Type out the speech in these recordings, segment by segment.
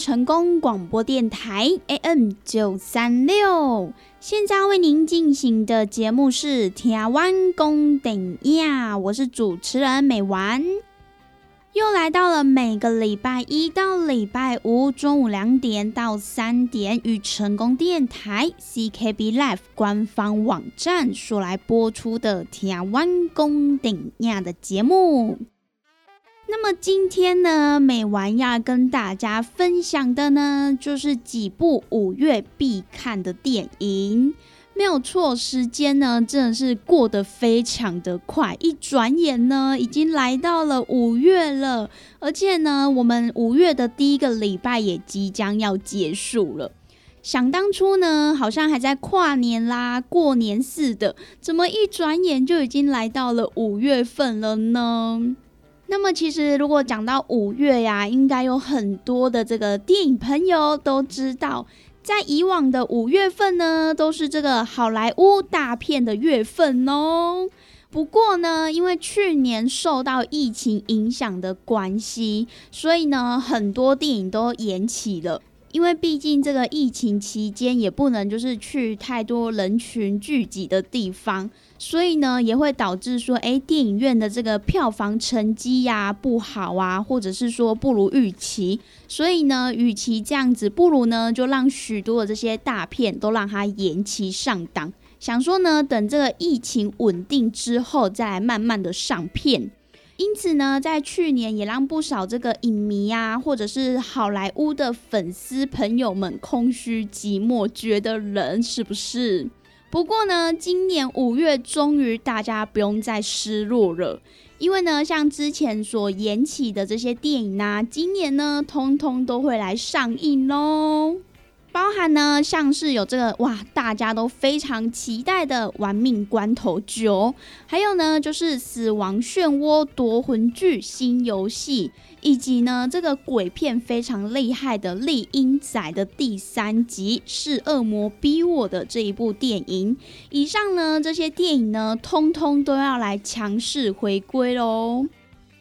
成功广播电台 AM 九三六。现在为您进行的节目是《台湾公顶亚》，我是主持人美丸。又来到了每个礼拜一到礼拜五中午两点到三点，与成功电台 CKB Life 官方网站所来播出的《台湾公顶亚》的节目。那么今天呢，美丸要跟大家分享的呢，就是几部五月必看的电影。没有错，时间呢真的是过得非常的快，一转眼呢已经来到了五月了，而且呢，我们五月的第一个礼拜也即将要结束了。想当初呢，好像还在跨年啦、过年似的，怎么一转眼就已经来到了五月份了呢？那么其实如果讲到五月呀，应该有很多的这个电影朋友都知道，在以往的五月份呢，都是这个好莱坞大片的月份哦。不过呢，因为去年受到疫情影响的关系，所以呢，很多电影都延期了。因为毕竟这个疫情期间也不能就是去太多人群聚集的地方，所以呢也会导致说，哎，电影院的这个票房成绩呀不好啊，或者是说不如预期。所以呢，与其这样子，不如呢就让许多的这些大片都让它延期上档，想说呢等这个疫情稳定之后再慢慢的上片。因此呢，在去年也让不少这个影迷啊，或者是好莱坞的粉丝朋友们空虚寂寞，觉得冷，是不是？不过呢，今年五月终于大家不用再失落了，因为呢，像之前所延期的这些电影啊，今年呢，通通都会来上映喽。包含呢，像是有这个哇，大家都非常期待的《玩命关头九》，还有呢，就是《死亡漩涡夺魂剧》新游戏，以及呢，这个鬼片非常厉害的《丽英仔》的第三集是恶魔逼我的这一部电影。以上呢，这些电影呢，通通都要来强势回归喽。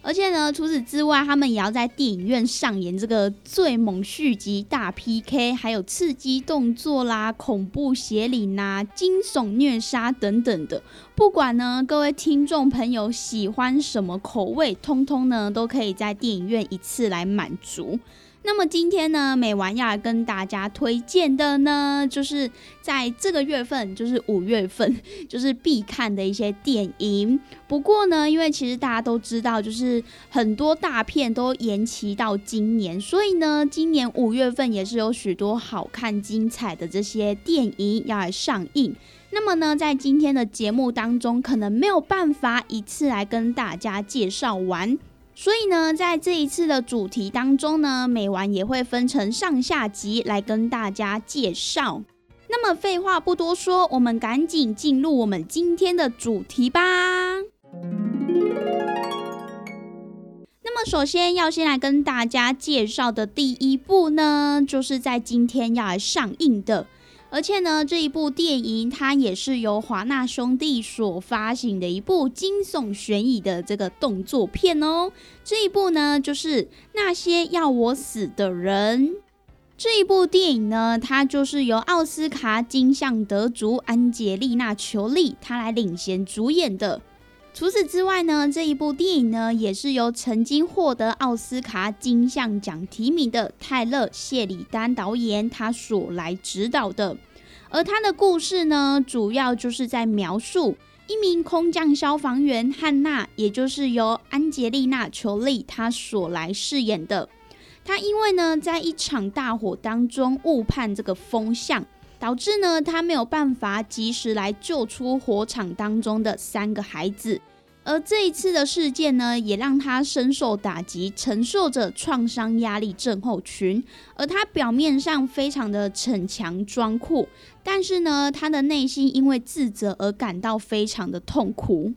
而且呢，除此之外，他们也要在电影院上演这个最猛续集大 PK，还有刺激动作啦、恐怖邪灵啦、惊悚虐杀等等的。不管呢，各位听众朋友喜欢什么口味，通通呢都可以在电影院一次来满足。那么今天呢，美完要来跟大家推荐的呢，就是在这个月份，就是五月份，就是必看的一些电影。不过呢，因为其实大家都知道，就是很多大片都延期到今年，所以呢，今年五月份也是有许多好看精彩的这些电影要来上映。那么呢，在今天的节目当中，可能没有办法一次来跟大家介绍完。所以呢，在这一次的主题当中呢，每晚也会分成上下集来跟大家介绍。那么废话不多说，我们赶紧进入我们今天的主题吧。那么首先要先来跟大家介绍的第一部呢，就是在今天要来上映的。而且呢，这一部电影它也是由华纳兄弟所发行的一部惊悚悬疑的这个动作片哦。这一部呢，就是那些要我死的人。这一部电影呢，它就是由奥斯卡金像得主安杰丽娜·裘丽她来领衔主演的。除此之外呢，这一部电影呢，也是由曾经获得奥斯卡金像奖提名的泰勒·谢里丹导演他所来指导的。而他的故事呢，主要就是在描述一名空降消防员汉娜，也就是由安杰丽娜·裘丽她所来饰演的。她因为呢，在一场大火当中误判这个风向，导致呢，他没有办法及时来救出火场当中的三个孩子。而这一次的事件呢，也让他深受打击，承受着创伤压力症候群。而他表面上非常的逞强装酷，但是呢，他的内心因为自责而感到非常的痛苦。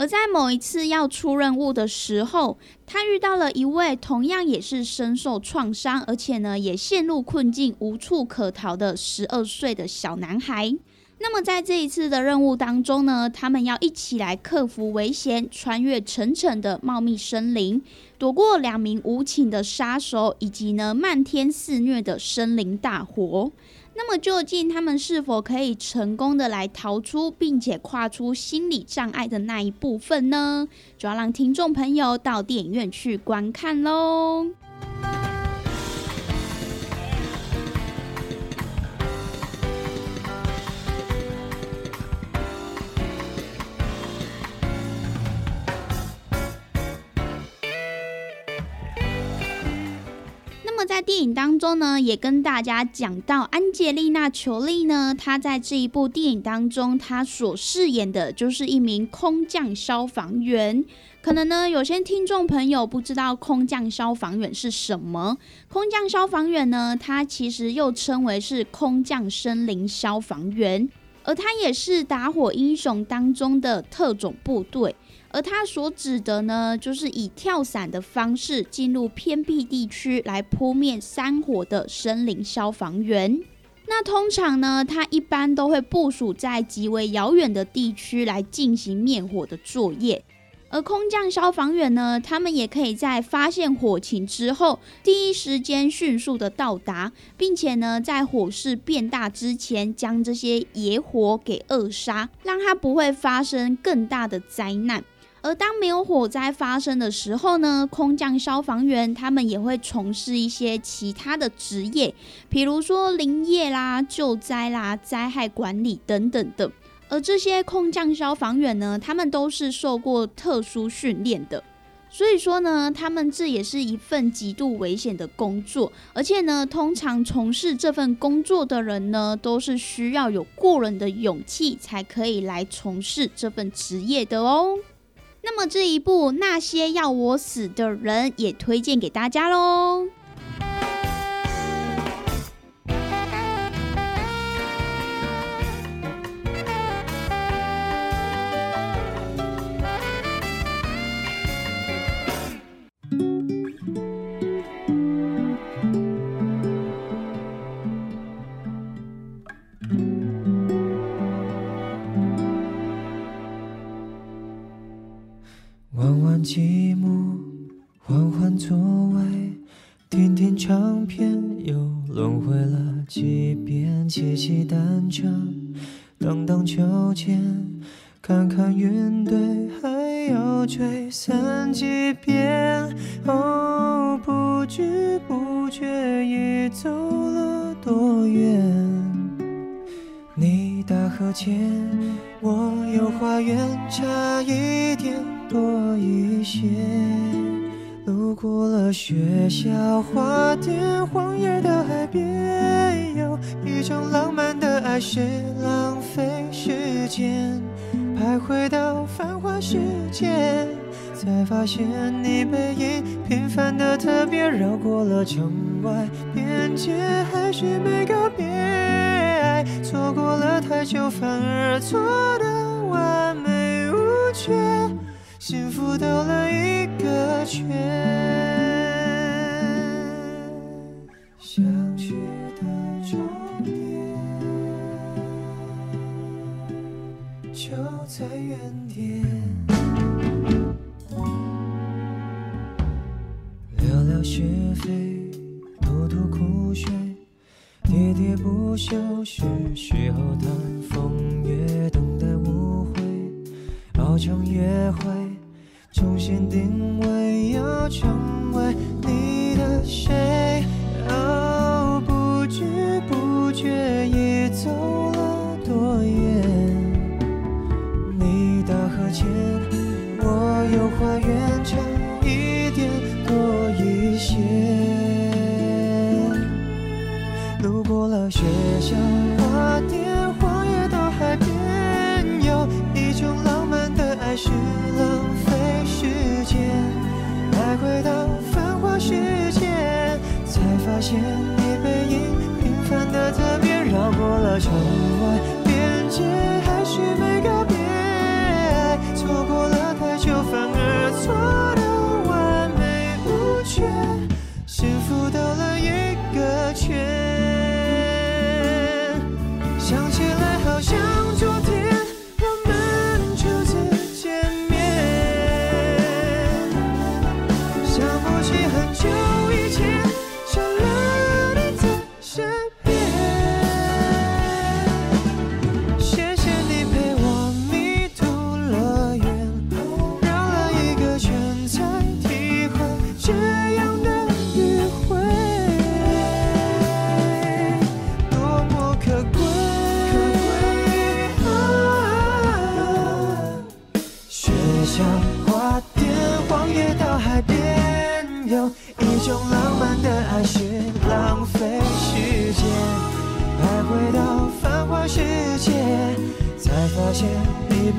而在某一次要出任务的时候，他遇到了一位同样也是深受创伤，而且呢，也陷入困境、无处可逃的十二岁的小男孩。那么在这一次的任务当中呢，他们要一起来克服危险，穿越沉沉的茂密森林，躲过两名无情的杀手，以及呢漫天肆虐的森林大火。那么究竟他们是否可以成功的来逃出，并且跨出心理障碍的那一部分呢？就要让听众朋友到电影院去观看喽。在电影当中呢，也跟大家讲到安吉丽娜·裘丽呢，她在这一部电影当中，她所饰演的就是一名空降消防员。可能呢，有些听众朋友不知道空降消防员是什么。空降消防员呢，它其实又称为是空降森林消防员，而它也是打火英雄当中的特种部队。而他所指的呢，就是以跳伞的方式进入偏僻地区来扑灭山火的森林消防员。那通常呢，他一般都会部署在极为遥远的地区来进行灭火的作业。而空降消防员呢，他们也可以在发现火情之后，第一时间迅速的到达，并且呢，在火势变大之前，将这些野火给扼杀，让它不会发生更大的灾难。而当没有火灾发生的时候呢，空降消防员他们也会从事一些其他的职业，比如说林业啦、救灾啦、灾害管理等等的。而这些空降消防员呢，他们都是受过特殊训练的，所以说呢，他们这也是一份极度危险的工作。而且呢，通常从事这份工作的人呢，都是需要有过人的勇气才可以来从事这份职业的哦。那么这一部《那些要我死的人》也推荐给大家喽。唱片，又轮回了几遍，骑骑单车，荡荡秋千，看看云堆，还要吹散几遍。哦，不知不觉已走了多远？你大河前，我有花园，差一点多一些。路过了学校花店，荒野到海边，有一种浪漫的爱是浪费时间，徘徊到繁华世界，才发现你背影平凡的特别，绕过了城外边界，还是没告别。爱错过了太久，反而错的完美无缺，幸福兜了一个圈。想去的终点就在原点。聊聊是非，吐吐苦水，喋喋不休，是时候谈风月，等待误会，熬成约会，重新定位，要成为你的谁？哦，不知不觉已走了多远？你大河前，我有花园，差一点多一些。路过了学校、见你背影平凡的特别，绕过了城外边界，还是没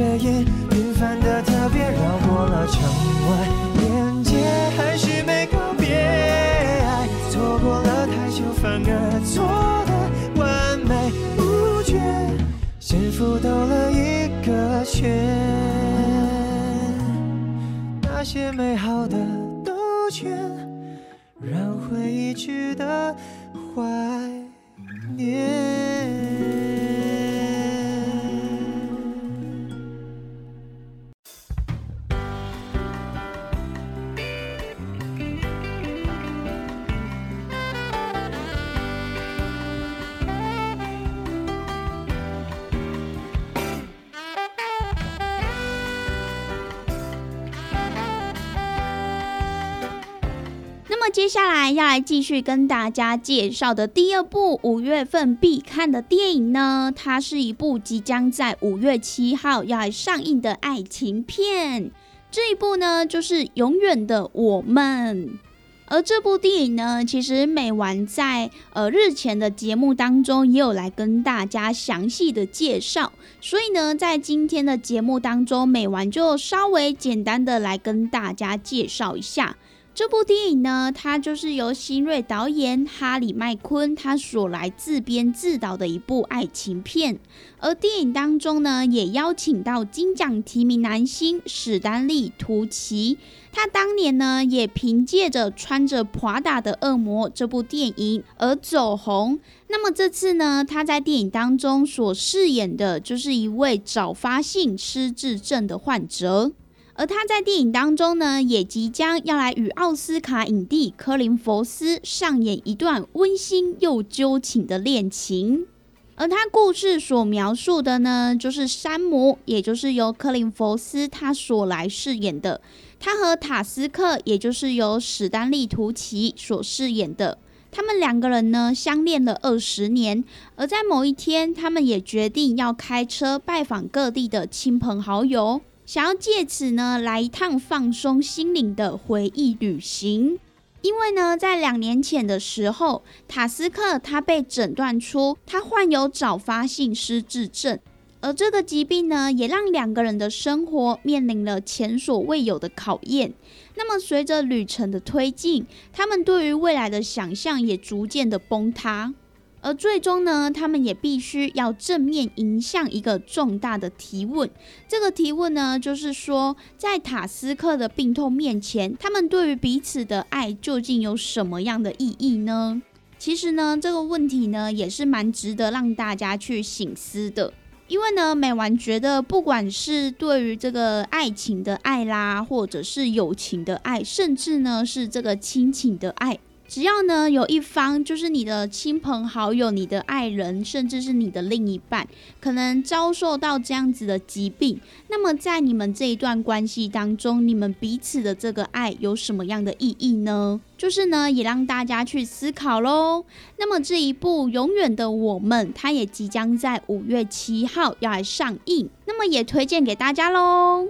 你背接下来要来继续跟大家介绍的第二部五月份必看的电影呢，它是一部即将在五月七号要来上映的爱情片。这一部呢，就是《永远的我们》。而这部电影呢，其实美完在呃日前的节目当中也有来跟大家详细的介绍，所以呢，在今天的节目当中，美完就稍微简单的来跟大家介绍一下。这部电影呢，它就是由新锐导演哈里麦昆他所来自编自导的一部爱情片，而电影当中呢，也邀请到金奖提名男星史丹利图奇，他当年呢也凭借着穿着 Prada 的恶魔这部电影而走红。那么这次呢，他在电影当中所饰演的就是一位早发性失智症的患者。而他在电影当中呢，也即将要来与奥斯卡影帝科林·佛斯上演一段温馨又揪情的恋情。而他故事所描述的呢，就是山姆，也就是由科林·佛斯他所来饰演的，他和塔斯克，也就是由史丹利·图奇所饰演的，他们两个人呢相恋了二十年，而在某一天，他们也决定要开车拜访各地的亲朋好友。想要借此呢来一趟放松心灵的回忆旅行，因为呢在两年前的时候，塔斯克他被诊断出他患有早发性失智症，而这个疾病呢也让两个人的生活面临了前所未有的考验。那么随着旅程的推进，他们对于未来的想象也逐渐的崩塌。而最终呢，他们也必须要正面迎向一个重大的提问。这个提问呢，就是说，在塔斯克的病痛面前，他们对于彼此的爱究竟有什么样的意义呢？其实呢，这个问题呢，也是蛮值得让大家去醒思的。因为呢，美完觉得，不管是对于这个爱情的爱啦，或者是友情的爱，甚至呢，是这个亲情的爱。只要呢有一方就是你的亲朋好友、你的爱人，甚至是你的另一半，可能遭受到这样子的疾病，那么在你们这一段关系当中，你们彼此的这个爱有什么样的意义呢？就是呢，也让大家去思考喽。那么这一部《永远的我们》，它也即将在五月七号要来上映，那么也推荐给大家喽。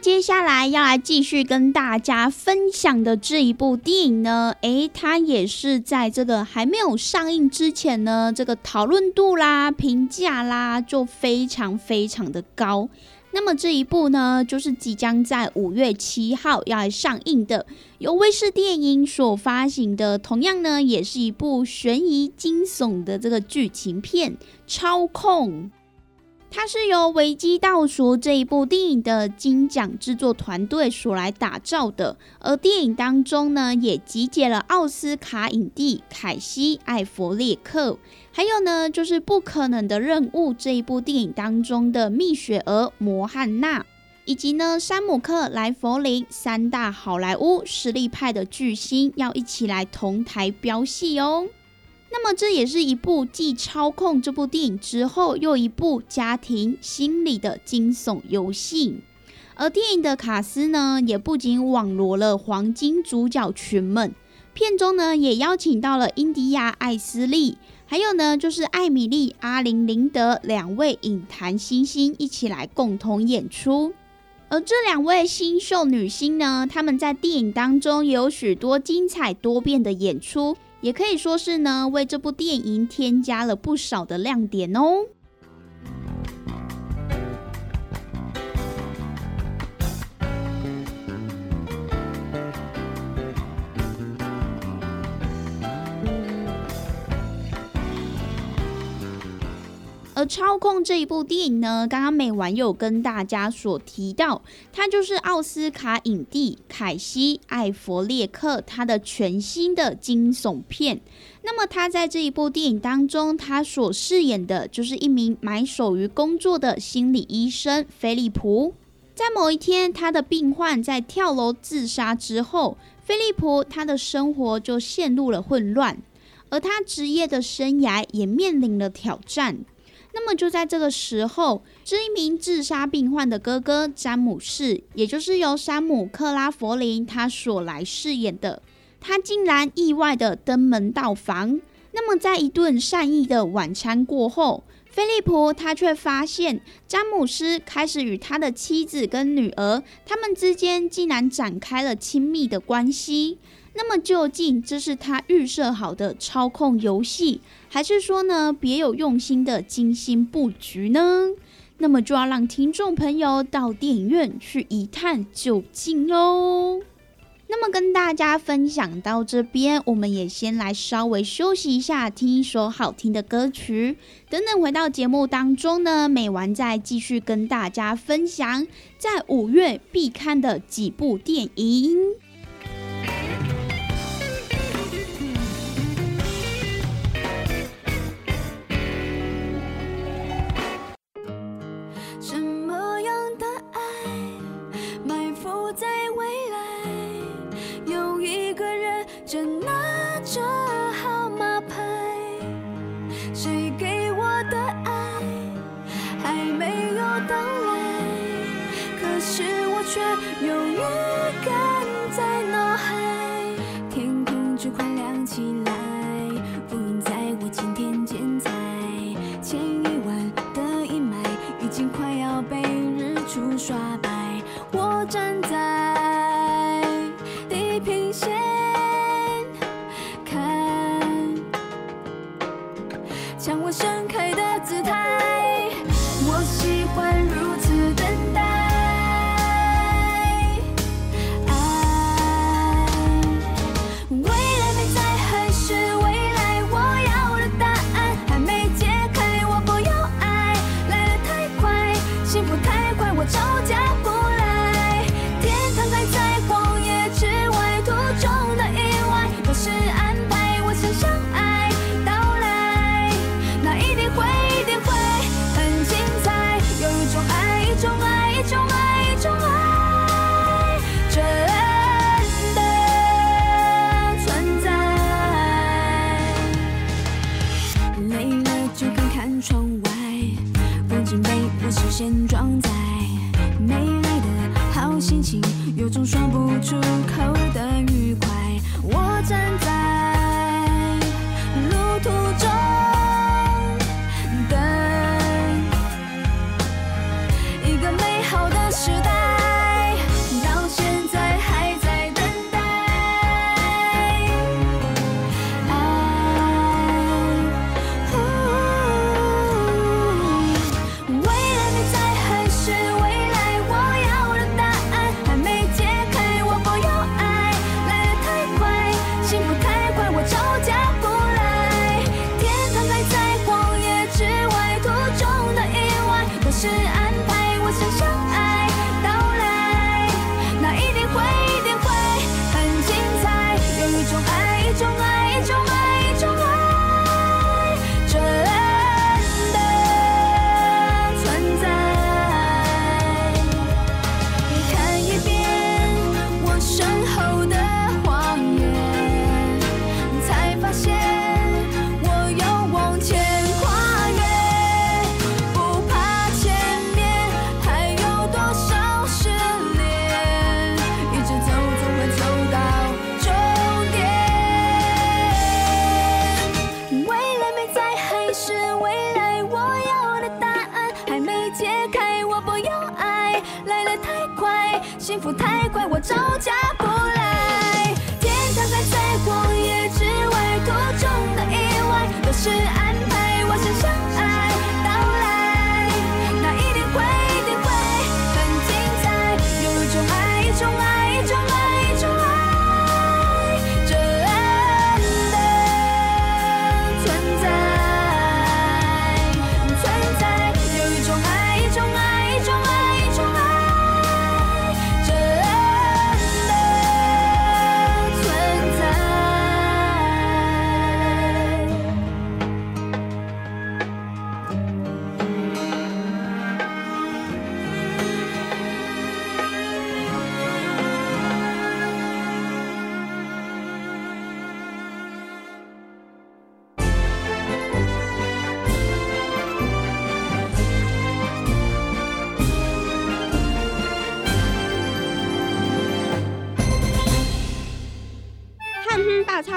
接下来要来继续跟大家分享的这一部电影呢，诶，它也是在这个还没有上映之前呢，这个讨论度啦、评价啦就非常非常的高。那么这一部呢，就是即将在五月七号要来上映的，由卫视电影所发行的，同样呢也是一部悬疑惊悚的这个剧情片《操控》。它是由《危机倒数》这一部电影的金奖制作团队所来打造的，而电影当中呢，也集结了奥斯卡影帝凯西·艾弗列克，还有呢，就是《不可能的任务》这一部电影当中的蜜雪儿·摩汉娜，以及呢，山姆克·莱弗林三大好莱坞实力派的巨星要一起来同台飙戏哦。那么这也是一部继《操控》这部电影之后又一部家庭心理的惊悚游戏，而电影的卡斯呢，也不仅网罗了黄金主角群们，片中呢也邀请到了印第亚·艾斯利，还有呢就是艾米丽·阿林林德两位影坛新星一起来共同演出，而这两位新秀女星呢，她们在电影当中也有许多精彩多变的演出。也可以说是呢，为这部电影添加了不少的亮点哦。而《操控》这一部电影呢，刚刚美完有跟大家所提到，它就是奥斯卡影帝凯西·艾弗列克他的全新的惊悚片。那么他在这一部电影当中，他所饰演的就是一名埋首于工作的心理医生菲利普。在某一天，他的病患在跳楼自杀之后，菲利普他的生活就陷入了混乱，而他职业的生涯也面临了挑战。那么就在这个时候，这一名自杀病患的哥哥詹姆士，也就是由山姆·克拉佛林他所来饰演的，他竟然意外的登门到访。那么在一顿善意的晚餐过后，菲利普他却发现詹姆斯开始与他的妻子跟女儿，他们之间竟然展开了亲密的关系。那么究竟这是他预设好的操控游戏，还是说呢别有用心的精心布局呢？那么就要让听众朋友到电影院去一探究竟喽。那么跟大家分享到这边，我们也先来稍微休息一下，听一首好听的歌曲。等等回到节目当中呢，美完再继续跟大家分享在五月必看的几部电影。在未来？有一个人正拿着号码牌，谁给我的爱还没有到来，可是我却有预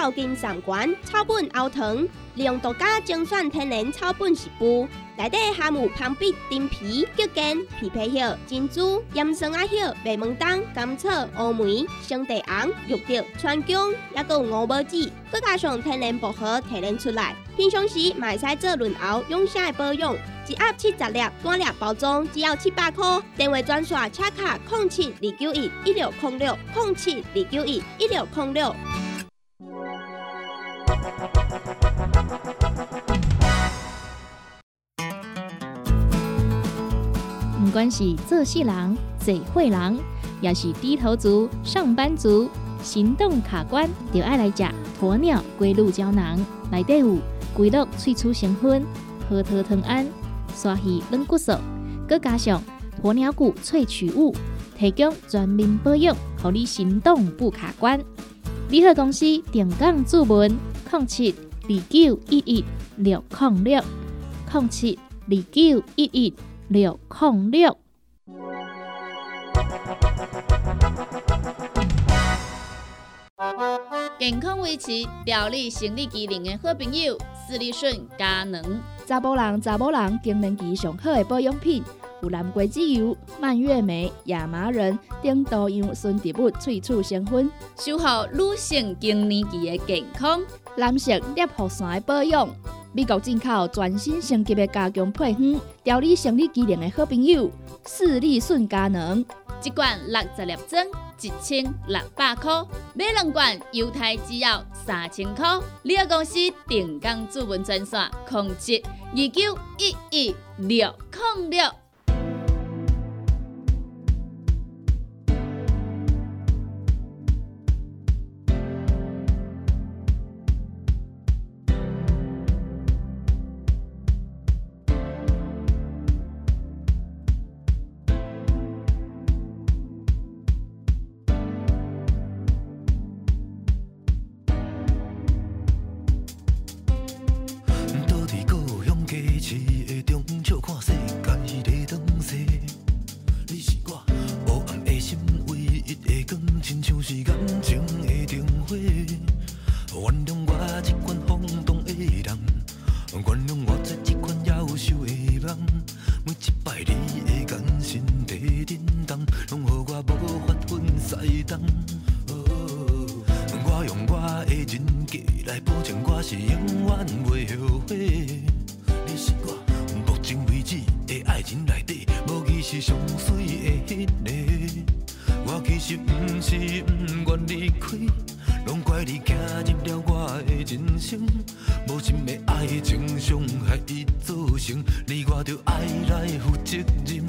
草金三馆草本熬糖，利用独家精选天然草本食补，内底含有芳碧、丁皮、桔梗、枇杷叶、珍珠、盐酸阿叶、白门冬、甘草、乌梅、生地红、玉竹、川芎，还有五宝子，佮加上天然薄荷提炼出来。平常时买使做润喉养生的保养，一盒七十粒，单粒包装只要七百块。电话专线：车卡零七二九一一六零六零七二九一一六零六。管是做事人、做会人，也是低头族、上班族，行动卡关，就爱来食鸵鸟龟鹿胶囊。内底有龟鹿萃取成分，核桃藤胺、刷鱼软骨素，佮加上鸵鸟骨萃取物，提供全面保养，让你行动不卡关。联合公司定岗注文：零七二九一一六零六零七二九一一。六控六，健康维持、调理生理机能的好朋友——斯利顺佳能。查甫人、查某人更年期上好的保养品，有蓝桂枝油、蔓越莓、亚麻仁等多样纯植物萃取成分，守护女性更年期的健康。男性尿酸的保养。美国进口全新升级的加强配方，调理生理机能的好朋友——视力顺佳能，一罐六十粒装，一千六百块；买两罐，犹太只要三千块。你个公司定岗主文专线：控制二九一一六零六。你我着爱来负责任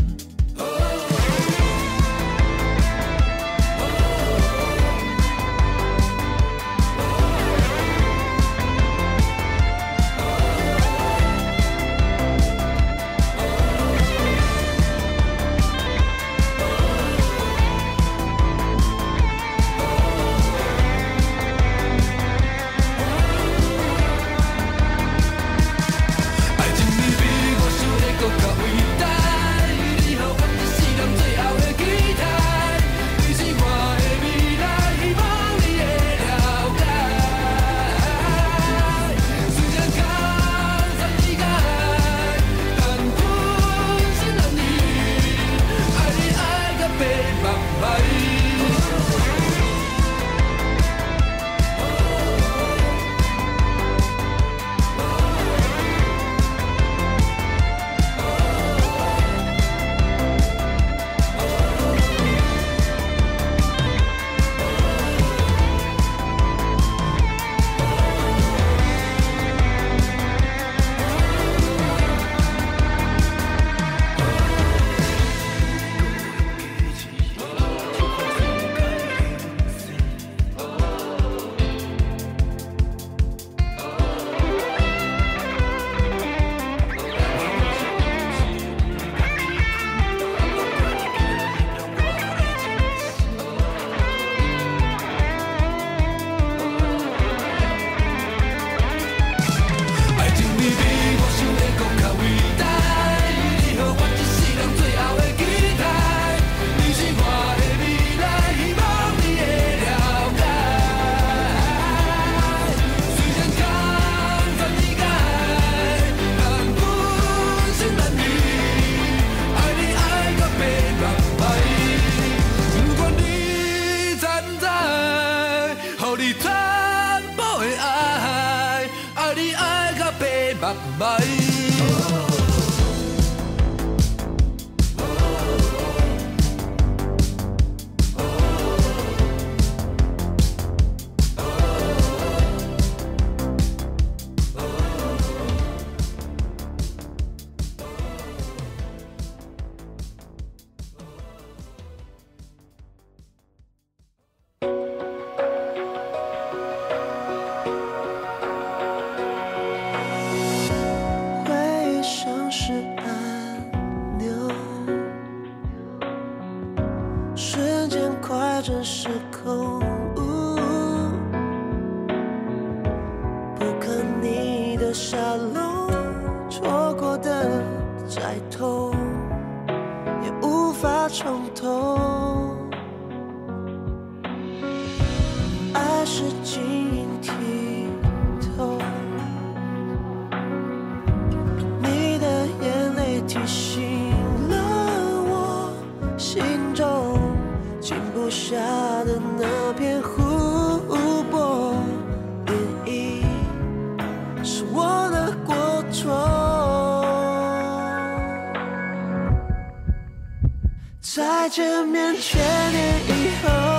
再见面千年以后，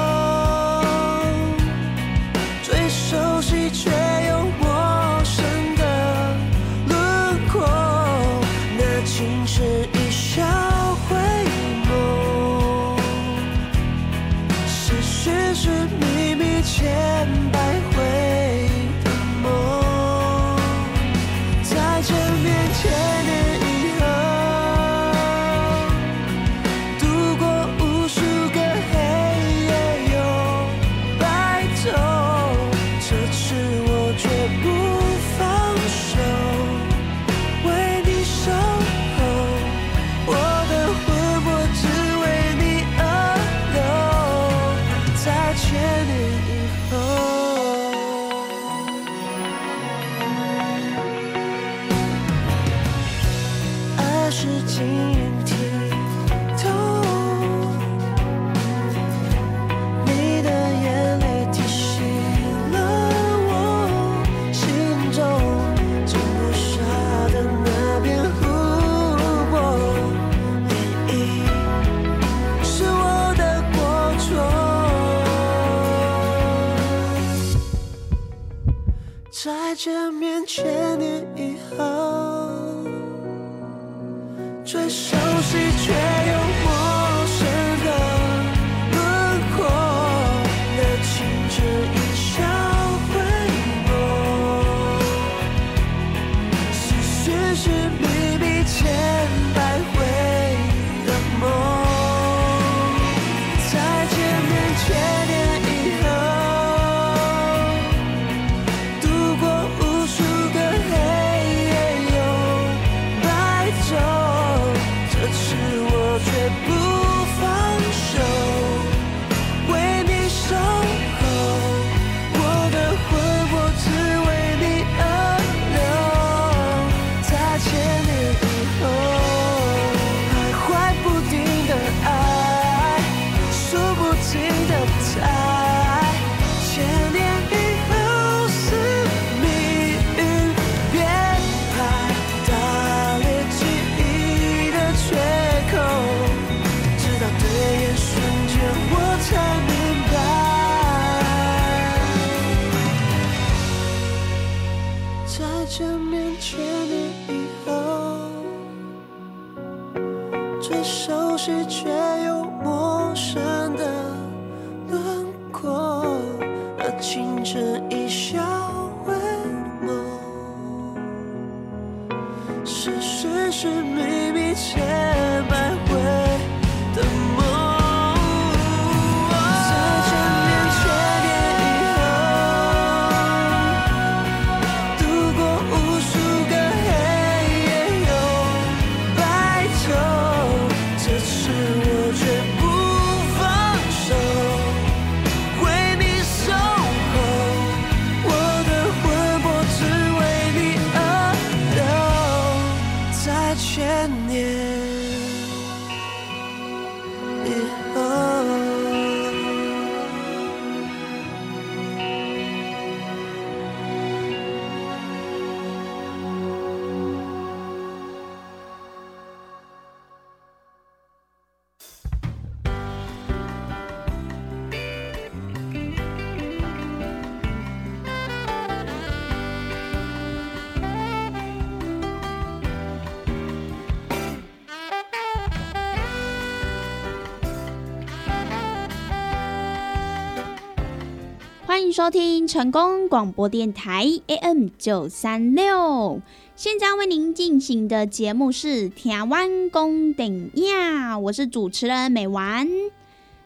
收听成功广播电台 AM 九三六。现在为您进行的节目是《台湾公顶亚》，我是主持人美丸。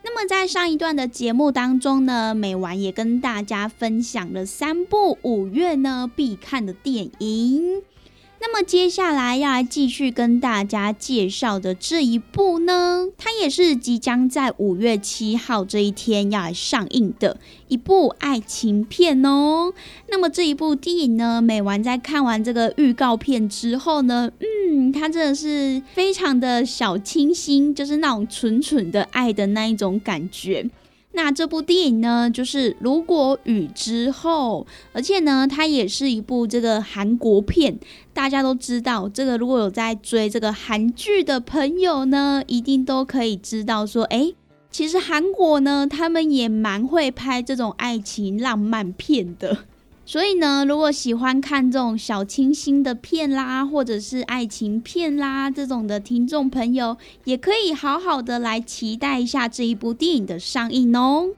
那么在上一段的节目当中呢，美丸也跟大家分享了三部五月呢必看的电影。那么接下来要来继续跟大家介绍的这一部呢，它也是即将在五月七号这一天要来上映的一部爱情片哦。那么这一部电影呢，美完在看完这个预告片之后呢，嗯，它真的是非常的小清新，就是那种纯纯的爱的那一种感觉。那这部电影呢，就是《如果雨之后》，而且呢，它也是一部这个韩国片。大家都知道，这个如果有在追这个韩剧的朋友呢，一定都可以知道说，哎，其实韩国呢，他们也蛮会拍这种爱情浪漫片的。所以呢，如果喜欢看这种小清新的片啦，或者是爱情片啦这种的听众朋友，也可以好好的来期待一下这一部电影的上映哦。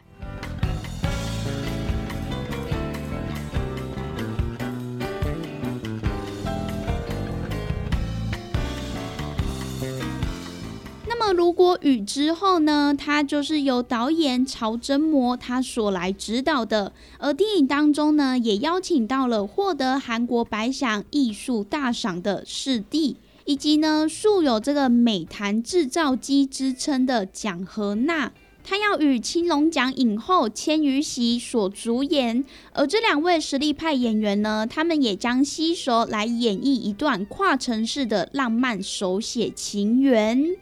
如果雨之后呢，它就是由导演曹真模他所来指导的，而电影当中呢，也邀请到了获得韩国百想艺术大赏的视帝，以及呢素有这个美坛制造机之称的蒋和娜，他要与青龙奖影后千羽喜所主演，而这两位实力派演员呢，他们也将携手来演绎一段跨城市的浪漫手写情缘。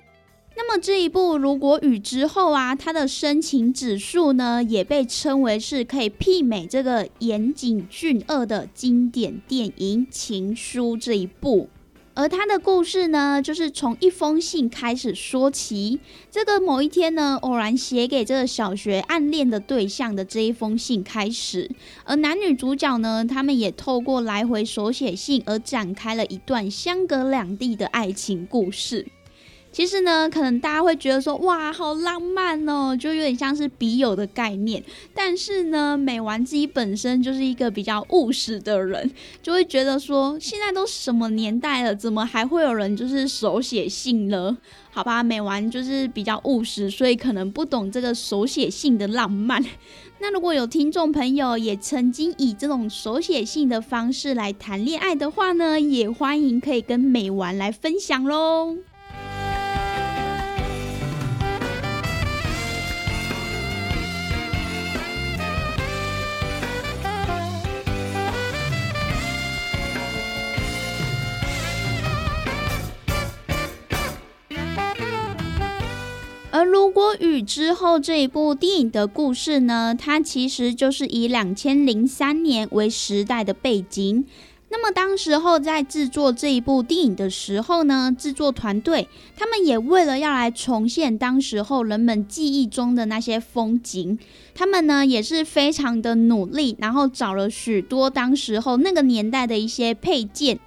那么这一部如果与之后啊，它的深情指数呢，也被称为是可以媲美这个岩井俊二的经典电影《情书》这一部。而它的故事呢，就是从一封信开始说起。这个某一天呢，偶然写给这个小学暗恋的对象的这一封信开始，而男女主角呢，他们也透过来回手写信而展开了一段相隔两地的爱情故事。其实呢，可能大家会觉得说，哇，好浪漫哦，就有点像是笔友的概念。但是呢，美丸自己本身就是一个比较务实的人，就会觉得说，现在都什么年代了，怎么还会有人就是手写信呢？好吧，美丸就是比较务实，所以可能不懂这个手写信的浪漫。那如果有听众朋友也曾经以这种手写信的方式来谈恋爱的话呢，也欢迎可以跟美丸来分享喽。雨之后这一部电影的故事呢，它其实就是以两千零三年为时代的背景。那么当时候在制作这一部电影的时候呢，制作团队他们也为了要来重现当时候人们记忆中的那些风景，他们呢也是非常的努力，然后找了许多当时候那个年代的一些配件。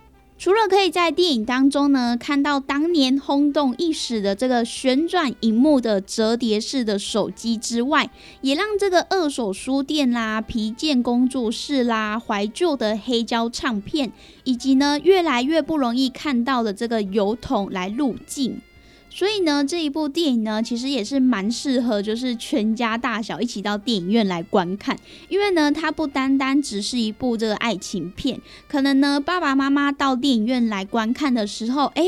除了可以在电影当中呢看到当年轰动一时的这个旋转荧幕的折叠式的手机之外，也让这个二手书店啦、皮件工作室啦、怀旧的黑胶唱片，以及呢越来越不容易看到的这个油桶来入镜。所以呢，这一部电影呢，其实也是蛮适合，就是全家大小一起到电影院来观看。因为呢，它不单单只是一部这个爱情片，可能呢，爸爸妈妈到电影院来观看的时候，哎，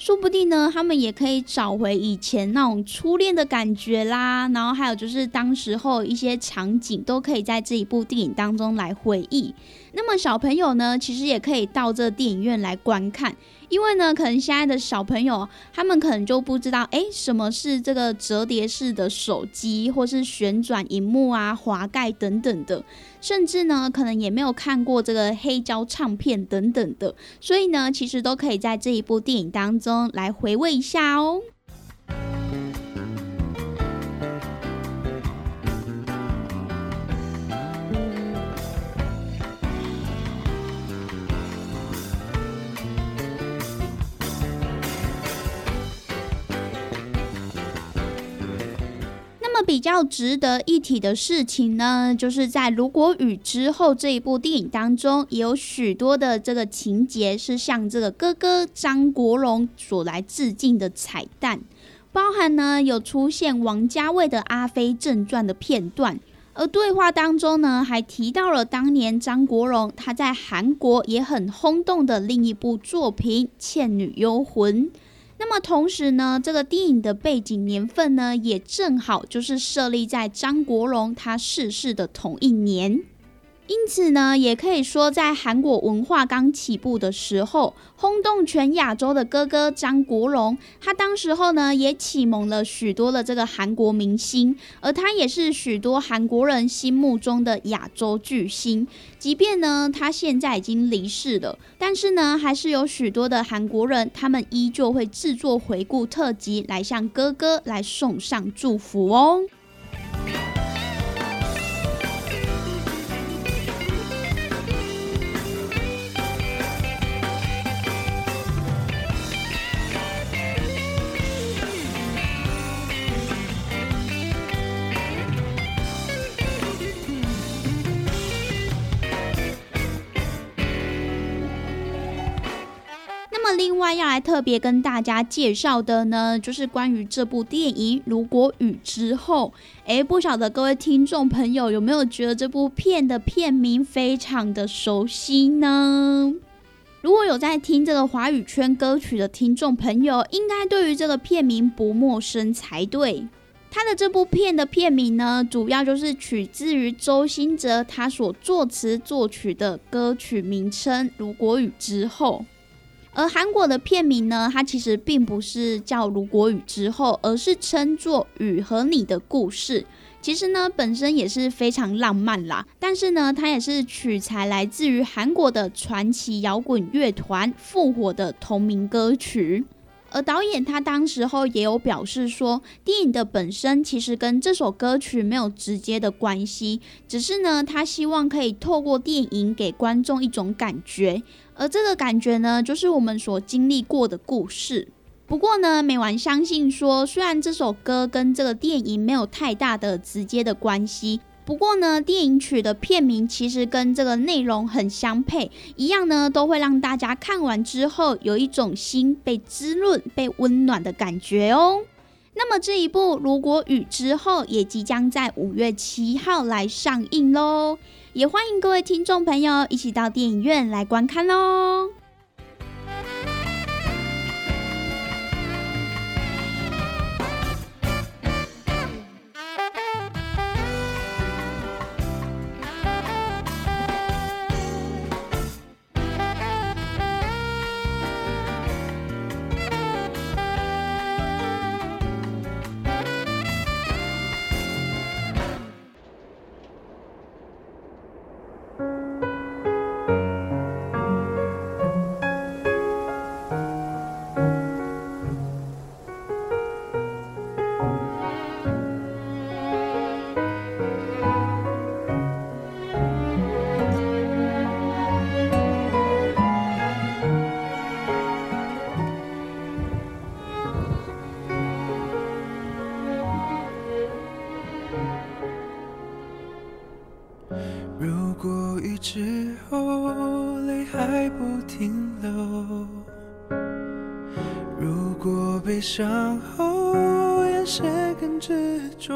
说不定呢，他们也可以找回以前那种初恋的感觉啦。然后还有就是当时候一些场景，都可以在这一部电影当中来回忆。那么小朋友呢，其实也可以到这电影院来观看。因为呢，可能现在的小朋友他们可能就不知道，哎，什么是这个折叠式的手机，或是旋转荧幕啊、滑盖等等的，甚至呢，可能也没有看过这个黑胶唱片等等的，所以呢，其实都可以在这一部电影当中来回味一下哦。比较值得一提的事情呢，就是在《如果雨之后》这一部电影当中，也有许多的这个情节是向这个哥哥张国荣所来致敬的彩蛋，包含呢有出现王家卫的《阿飞正传》的片段。而对话当中呢，还提到了当年张国荣他在韩国也很轰动的另一部作品《倩女幽魂》。那么同时呢，这个电影的背景年份呢，也正好就是设立在张国荣他逝世的同一年。因此呢，也可以说，在韩国文化刚起步的时候，轰动全亚洲的哥哥张国荣，他当时候呢，也启蒙了许多的这个韩国明星，而他也是许多韩国人心目中的亚洲巨星。即便呢，他现在已经离世了，但是呢，还是有许多的韩国人，他们依旧会制作回顾特辑，来向哥哥来送上祝福哦。外要来特别跟大家介绍的呢，就是关于这部电影《如果雨之后》。诶，不晓得各位听众朋友有没有觉得这部片的片名非常的熟悉呢？如果有在听这个华语圈歌曲的听众朋友，应该对于这个片名不陌生才对。他的这部片的片名呢，主要就是取自于周兴哲他所作词作曲的歌曲名称《如果雨之后》。而韩国的片名呢，它其实并不是叫《如果雨之后》，而是称作《雨和你的故事》。其实呢，本身也是非常浪漫啦。但是呢，它也是取材来自于韩国的传奇摇滚乐团复活的同名歌曲。而导演他当时候也有表示说，电影的本身其实跟这首歌曲没有直接的关系，只是呢，他希望可以透过电影给观众一种感觉，而这个感觉呢，就是我们所经历过的故事。不过呢，美完相信说，虽然这首歌跟这个电影没有太大的直接的关系。不过呢，电影曲的片名其实跟这个内容很相配，一样呢，都会让大家看完之后有一种心被滋润、被温暖的感觉哦。那么这一部《如果雨之后》也即将在五月七号来上映喽，也欢迎各位听众朋友一起到电影院来观看喽。悲伤后眼神更执着，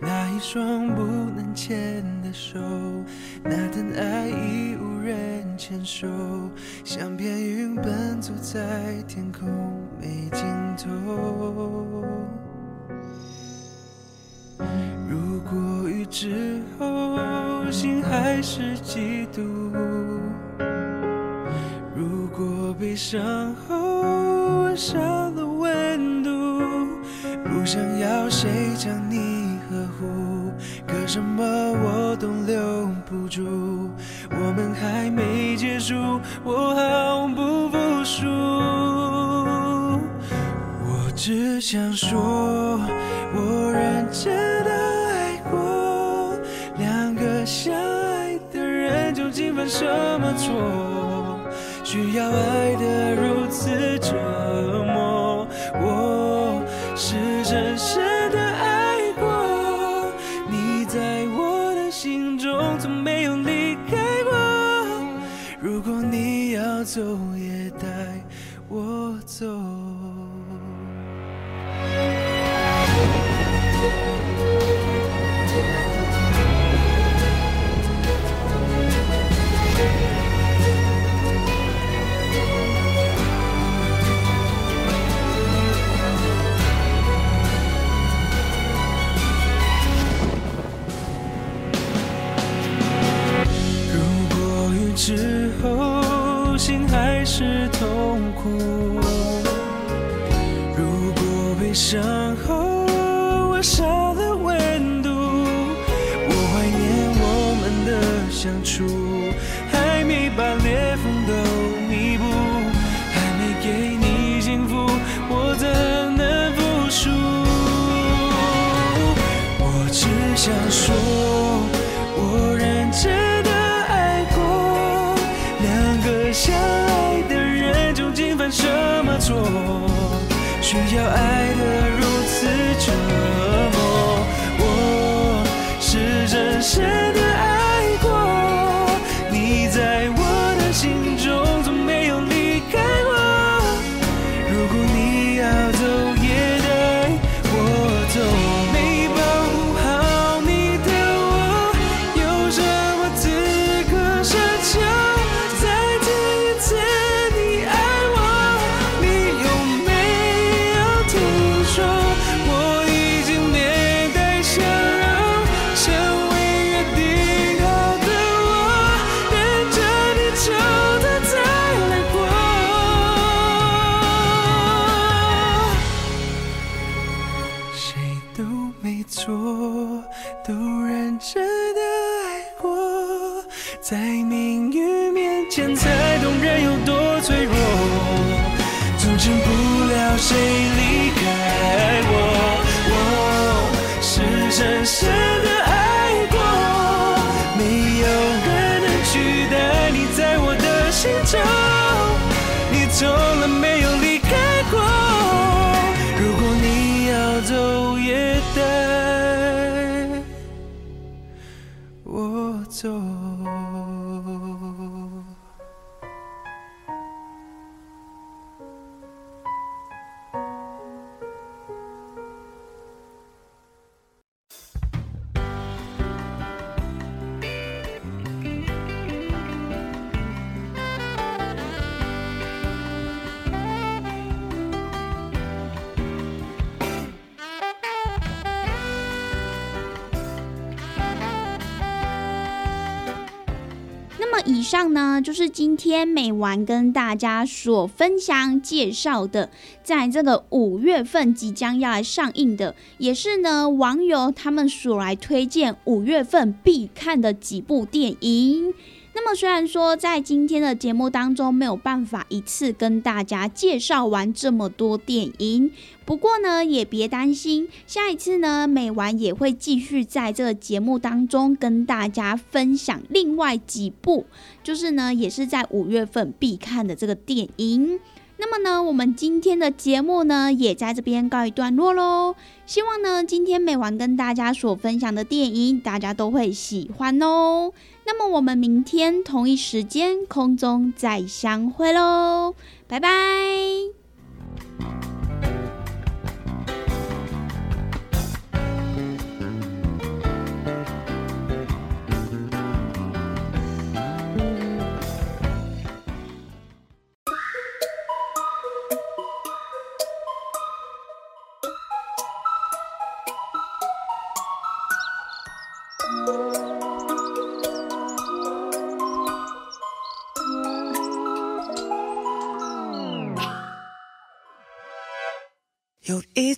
那一双不能牵的手，那等爱已无人牵手，像片云奔走在天空没尽头。如果雨之后心还是嫉妒，如果悲伤后温少谁将你呵护，可什么我都留不住。我们还没结束，我毫不服输。我只想说，我认真的爱过，两个相爱的人究竟犯什么错？需要爱的如此折果在我的心以上呢，就是今天美丸跟大家所分享介绍的，在这个五月份即将要来上映的，也是呢网友他们所来推荐五月份必看的几部电影。那么虽然说在今天的节目当中没有办法一次跟大家介绍完这么多电影，不过呢也别担心，下一次呢美丸也会继续在这个节目当中跟大家分享另外几部，就是呢也是在五月份必看的这个电影。那么呢，我们今天的节目呢，也在这边告一段落喽。希望呢，今天美完跟大家所分享的电影，大家都会喜欢哦。那么我们明天同一时间空中再相会喽，拜拜。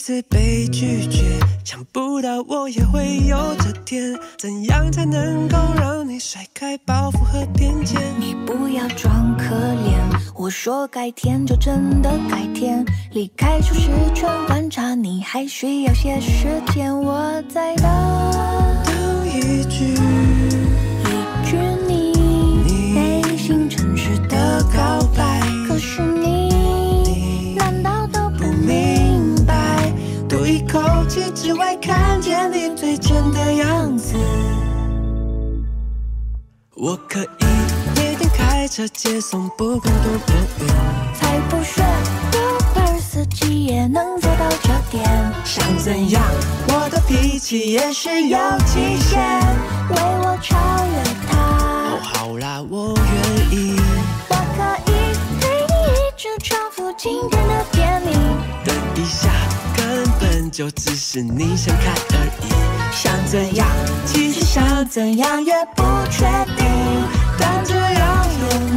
次被拒绝，想不到我也会有这天。怎样才能够让你甩开包袱和偏见？你不要装可怜，我说改天就真的改天。离开舒适圈，观察你还需要些时间。我在等等一句接送，不管多远。才不屑告白。想怎样？我的脾气也是有极限。为我超越他哦，。好啦，我愿意。我可以陪你一直重复今天的电影。等一下，根本就只是你想看而已。想怎样？其实想怎样也不确定。但只要有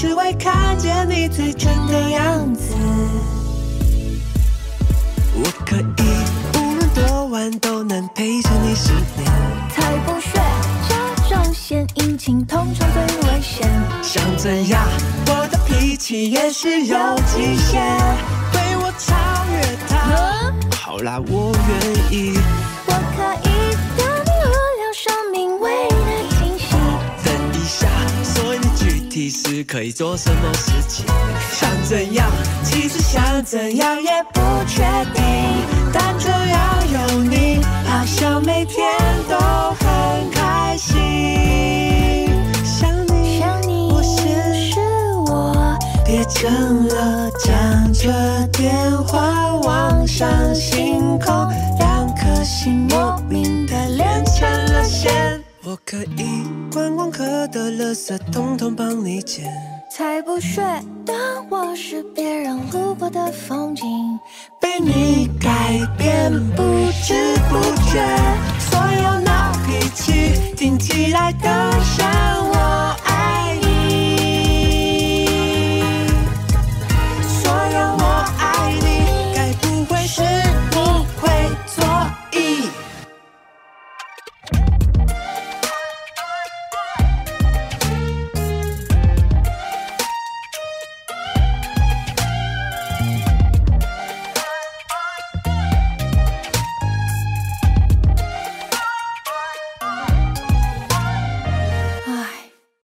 只为看见你最真的样子。我可以无论多晚都能陪着你失眠。才不屑假装献殷勤，通常最危险。想怎样？我的脾气也是有极限，对我超越它。好啦，我愿意。可以做什么事情？想怎样？其实想怎样也不确定，但只要有你，好像每天都很开心。想你，想你我是我别成了讲着电话望向星空，两颗心莫名的连成了线。我可以观光客的垃圾统统帮你捡，才不屑当我是别人路过的风景。被你改变不知不觉，所有闹脾气听起来的